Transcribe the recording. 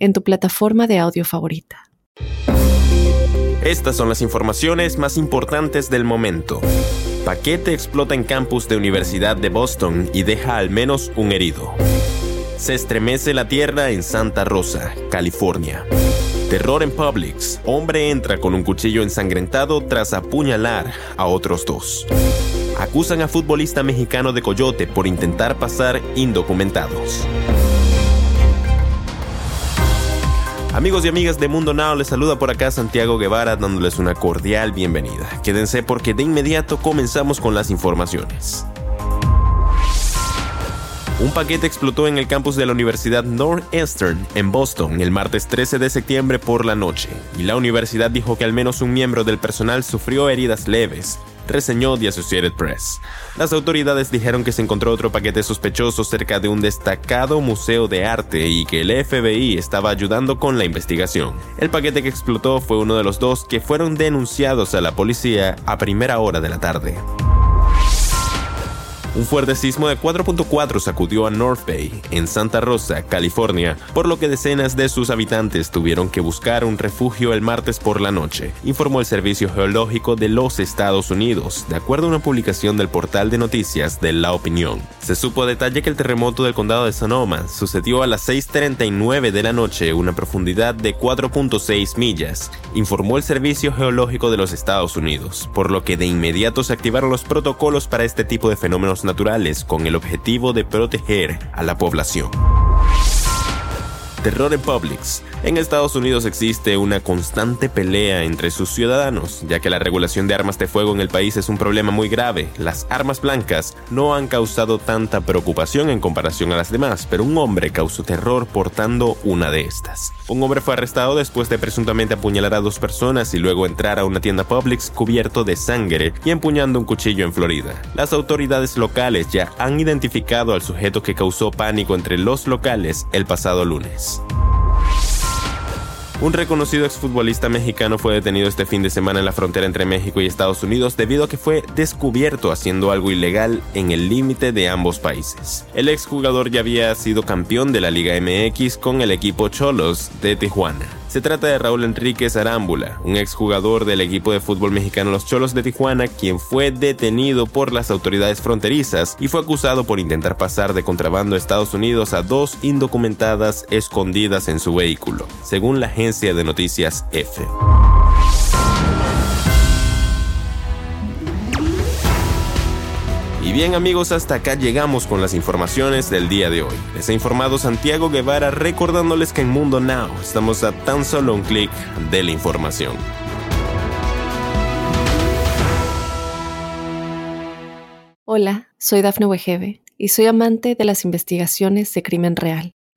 en tu plataforma de audio favorita. Estas son las informaciones más importantes del momento. Paquete explota en campus de Universidad de Boston y deja al menos un herido. Se estremece la tierra en Santa Rosa, California. Terror en Publix. Hombre entra con un cuchillo ensangrentado tras apuñalar a otros dos. Acusan a futbolista mexicano de Coyote por intentar pasar indocumentados. Amigos y amigas de Mundo Now, les saluda por acá Santiago Guevara dándoles una cordial bienvenida. Quédense porque de inmediato comenzamos con las informaciones. Un paquete explotó en el campus de la Universidad Northeastern en Boston el martes 13 de septiembre por la noche, y la universidad dijo que al menos un miembro del personal sufrió heridas leves, reseñó The Associated Press. Las autoridades dijeron que se encontró otro paquete sospechoso cerca de un destacado museo de arte y que el FBI estaba ayudando con la investigación. El paquete que explotó fue uno de los dos que fueron denunciados a la policía a primera hora de la tarde. Un fuerte sismo de 4.4 sacudió a North Bay, en Santa Rosa, California, por lo que decenas de sus habitantes tuvieron que buscar un refugio el martes por la noche, informó el Servicio Geológico de los Estados Unidos, de acuerdo a una publicación del portal de noticias de La Opinión. Se supo a detalle que el terremoto del condado de Sonoma sucedió a las 6.39 de la noche, una profundidad de 4.6 millas, informó el Servicio Geológico de los Estados Unidos, por lo que de inmediato se activaron los protocolos para este tipo de fenómenos naturales con el objetivo de proteger a la población. Terror en Publix. En Estados Unidos existe una constante pelea entre sus ciudadanos, ya que la regulación de armas de fuego en el país es un problema muy grave. Las armas blancas no han causado tanta preocupación en comparación a las demás, pero un hombre causó terror portando una de estas. Un hombre fue arrestado después de presuntamente apuñalar a dos personas y luego entrar a una tienda Publix cubierto de sangre y empuñando un cuchillo en Florida. Las autoridades locales ya han identificado al sujeto que causó pánico entre los locales el pasado lunes. Un reconocido exfutbolista mexicano fue detenido este fin de semana en la frontera entre México y Estados Unidos debido a que fue descubierto haciendo algo ilegal en el límite de ambos países. El exjugador ya había sido campeón de la Liga MX con el equipo Cholos de Tijuana. Se trata de Raúl Enríquez Arámbula, un exjugador del equipo de fútbol mexicano Los Cholos de Tijuana, quien fue detenido por las autoridades fronterizas y fue acusado por intentar pasar de contrabando a Estados Unidos a dos indocumentadas escondidas en su vehículo, según la agencia de noticias EFE. Y bien amigos, hasta acá llegamos con las informaciones del día de hoy. Les ha informado Santiago Guevara recordándoles que en Mundo Now estamos a tan solo un clic de la información. Hola, soy Dafne Wegebe y soy amante de las investigaciones de crimen real.